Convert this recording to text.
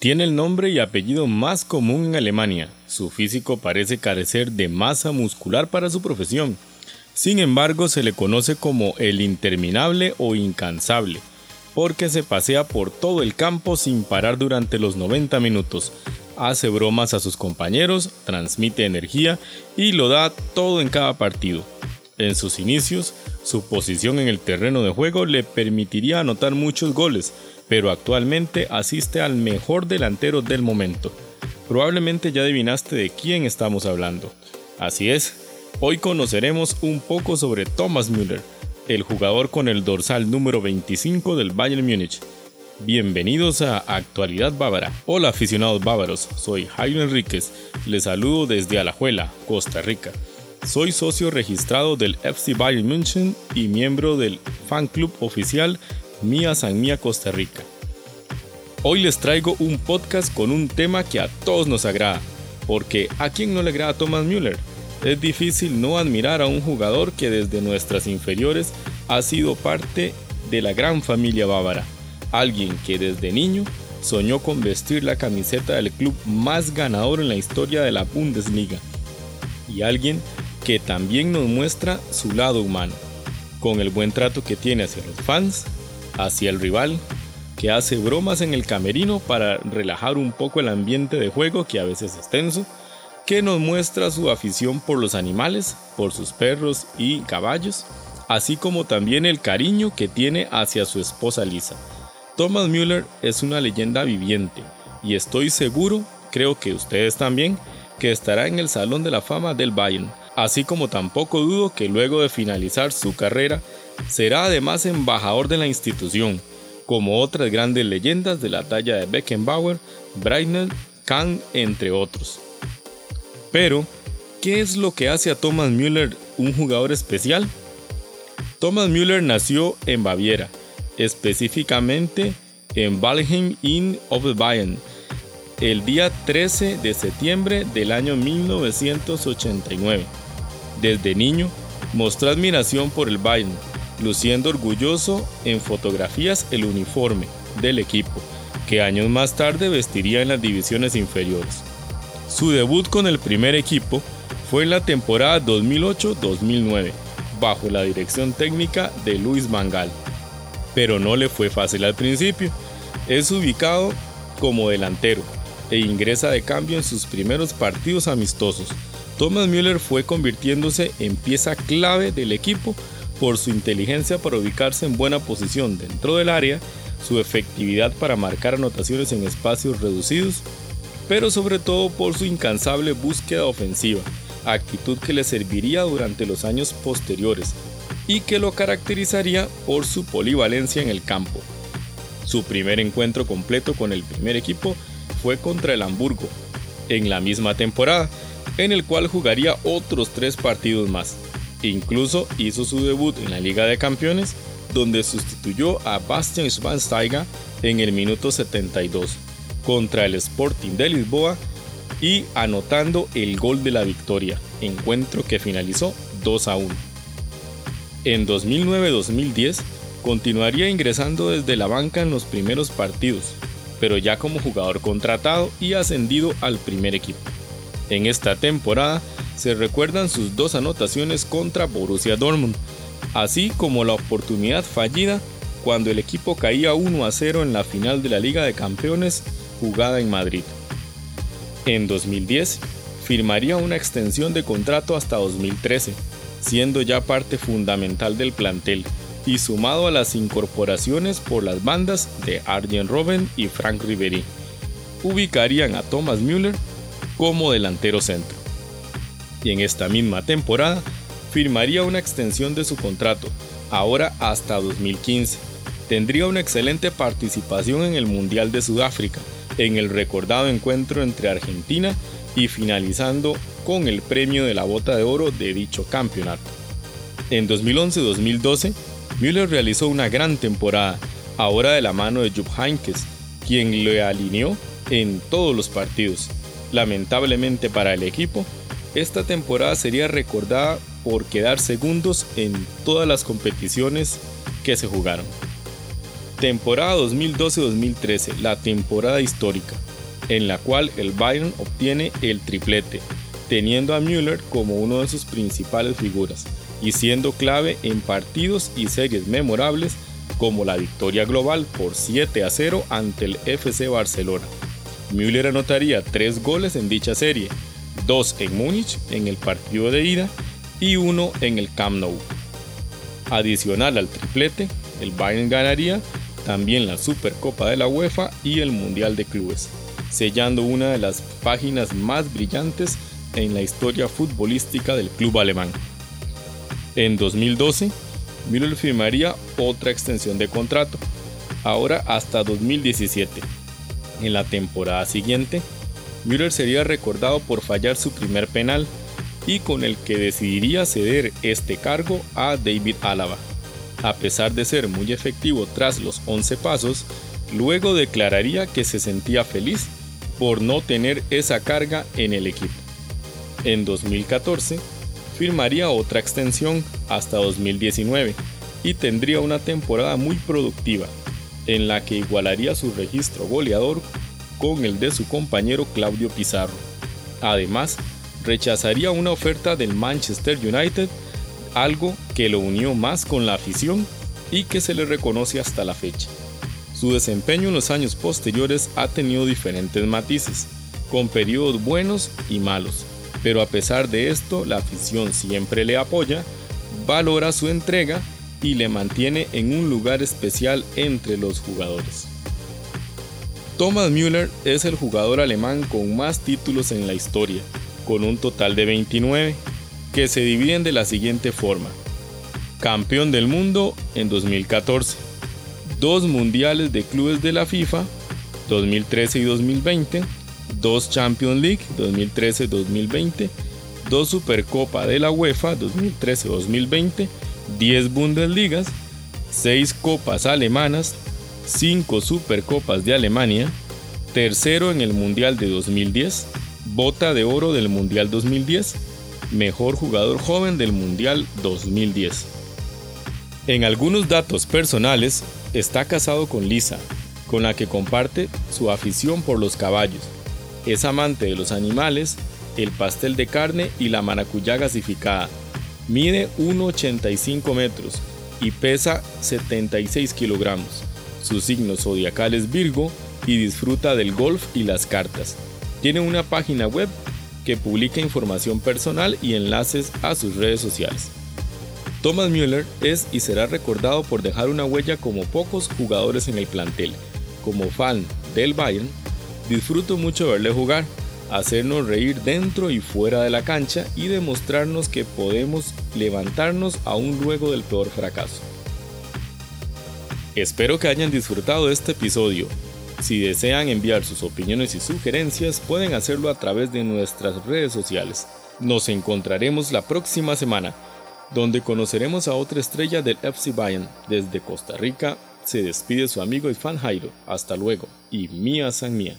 Tiene el nombre y apellido más común en Alemania. Su físico parece carecer de masa muscular para su profesión. Sin embargo, se le conoce como el interminable o incansable, porque se pasea por todo el campo sin parar durante los 90 minutos. Hace bromas a sus compañeros, transmite energía y lo da todo en cada partido. En sus inicios, su posición en el terreno de juego le permitiría anotar muchos goles, pero actualmente asiste al mejor delantero del momento. Probablemente ya adivinaste de quién estamos hablando. Así es, hoy conoceremos un poco sobre Thomas Müller, el jugador con el dorsal número 25 del Bayern Múnich. Bienvenidos a Actualidad Bávara. Hola aficionados bávaros, soy Jaime Enríquez, les saludo desde Alajuela, Costa Rica. Soy socio registrado del FC Bayern München y miembro del fan club oficial Mía San Mía Costa Rica. Hoy les traigo un podcast con un tema que a todos nos agrada, porque ¿a quién no le agrada Thomas Müller? Es difícil no admirar a un jugador que desde nuestras inferiores ha sido parte de la gran familia bávara, alguien que desde niño soñó con vestir la camiseta del club más ganador en la historia de la Bundesliga, y alguien que también nos muestra su lado humano, con el buen trato que tiene hacia los fans, hacia el rival, que hace bromas en el camerino para relajar un poco el ambiente de juego que a veces es tenso, que nos muestra su afición por los animales, por sus perros y caballos, así como también el cariño que tiene hacia su esposa Lisa. Thomas Müller es una leyenda viviente y estoy seguro, creo que ustedes también, que estará en el Salón de la Fama del Bayern, así como tampoco dudo que luego de finalizar su carrera será además embajador de la institución, como otras grandes leyendas de la talla de Beckenbauer, Breitner, Kahn, entre otros. Pero, ¿qué es lo que hace a Thomas Müller un jugador especial? Thomas Müller nació en Baviera, específicamente en Walheim in Bayern, el día 13 de septiembre del año 1989. Desde niño, mostró admiración por el Bayern, luciendo orgulloso en fotografías el uniforme del equipo, que años más tarde vestiría en las divisiones inferiores. Su debut con el primer equipo fue en la temporada 2008-2009, bajo la dirección técnica de Luis Mangal. Pero no le fue fácil al principio. Es ubicado como delantero e ingresa de cambio en sus primeros partidos amistosos. Thomas Müller fue convirtiéndose en pieza clave del equipo por su inteligencia para ubicarse en buena posición dentro del área, su efectividad para marcar anotaciones en espacios reducidos, pero sobre todo por su incansable búsqueda ofensiva, actitud que le serviría durante los años posteriores y que lo caracterizaría por su polivalencia en el campo. Su primer encuentro completo con el primer equipo fue contra el Hamburgo, en la misma temporada, en el cual jugaría otros tres partidos más. Incluso hizo su debut en la Liga de Campeones, donde sustituyó a Bastian Schweinsteiger en el minuto 72 contra el Sporting de Lisboa y anotando el gol de la victoria, encuentro que finalizó 2 a 1. En 2009-2010 continuaría ingresando desde la banca en los primeros partidos, pero ya como jugador contratado y ascendido al primer equipo. En esta temporada se recuerdan sus dos anotaciones contra Borussia Dortmund, así como la oportunidad fallida cuando el equipo caía 1 a 0 en la final de la Liga de Campeones jugada en Madrid. En 2010, firmaría una extensión de contrato hasta 2013, siendo ya parte fundamental del plantel y sumado a las incorporaciones por las bandas de Arjen Robben y Frank Ribery. Ubicarían a Thomas Müller como delantero centro. Y en esta misma temporada firmaría una extensión de su contrato, ahora hasta 2015. Tendría una excelente participación en el Mundial de Sudáfrica, en el recordado encuentro entre Argentina y finalizando con el premio de la bota de oro de dicho campeonato. En 2011-2012, Müller realizó una gran temporada, ahora de la mano de Jupp Heynckes, quien le alineó en todos los partidos. Lamentablemente para el equipo, esta temporada sería recordada por quedar segundos en todas las competiciones que se jugaron. Temporada 2012-2013, la temporada histórica. en la cual el Bayern obtiene el triplete, teniendo a Müller como uno de sus principales figuras y siendo clave en partidos y series memorables como la victoria global por 7 a 0 ante el FC Barcelona. Müller anotaría 3 goles en dicha serie, 2 en Múnich en el partido de ida y 1 en el Camp Nou. Adicional al triplete, el Bayern ganaría también la Supercopa de la UEFA y el Mundial de Clubes, sellando una de las páginas más brillantes en la historia futbolística del club alemán. En 2012, Müller firmaría otra extensión de contrato, ahora hasta 2017. En la temporada siguiente, Müller sería recordado por fallar su primer penal y con el que decidiría ceder este cargo a David Álava. A pesar de ser muy efectivo tras los 11 pasos, luego declararía que se sentía feliz por no tener esa carga en el equipo. En 2014, firmaría otra extensión hasta 2019 y tendría una temporada muy productiva, en la que igualaría su registro goleador con el de su compañero Claudio Pizarro. Además, rechazaría una oferta del Manchester United, algo que lo unió más con la afición y que se le reconoce hasta la fecha. Su desempeño en los años posteriores ha tenido diferentes matices, con periodos buenos y malos, pero a pesar de esto la afición siempre le apoya, valora su entrega y le mantiene en un lugar especial entre los jugadores. Thomas Müller es el jugador alemán con más títulos en la historia, con un total de 29, que se dividen de la siguiente forma. Campeón del mundo en 2014, dos mundiales de clubes de la FIFA, 2013 y 2020, dos Champions League 2013-2020, dos Supercopa de la UEFA 2013-2020, 10 Bundesligas, 6 Copas alemanas, 5 Supercopas de Alemania, tercero en el Mundial de 2010, bota de oro del Mundial 2010, mejor jugador joven del Mundial 2010. En algunos datos personales, está casado con Lisa, con la que comparte su afición por los caballos. Es amante de los animales, el pastel de carne y la maracuyá gasificada. Mide 1,85 metros y pesa 76 kilogramos. Su signo zodiacal es Virgo y disfruta del golf y las cartas. Tiene una página web que publica información personal y enlaces a sus redes sociales. Thomas Müller es y será recordado por dejar una huella como pocos jugadores en el plantel. Como fan del Bayern, disfruto mucho verle jugar hacernos reír dentro y fuera de la cancha y demostrarnos que podemos levantarnos aún luego del peor fracaso. Espero que hayan disfrutado de este episodio. Si desean enviar sus opiniones y sugerencias, pueden hacerlo a través de nuestras redes sociales. Nos encontraremos la próxima semana, donde conoceremos a otra estrella del FC Bayern. Desde Costa Rica se despide su amigo y fan Jairo. Hasta luego y Mía San Mía.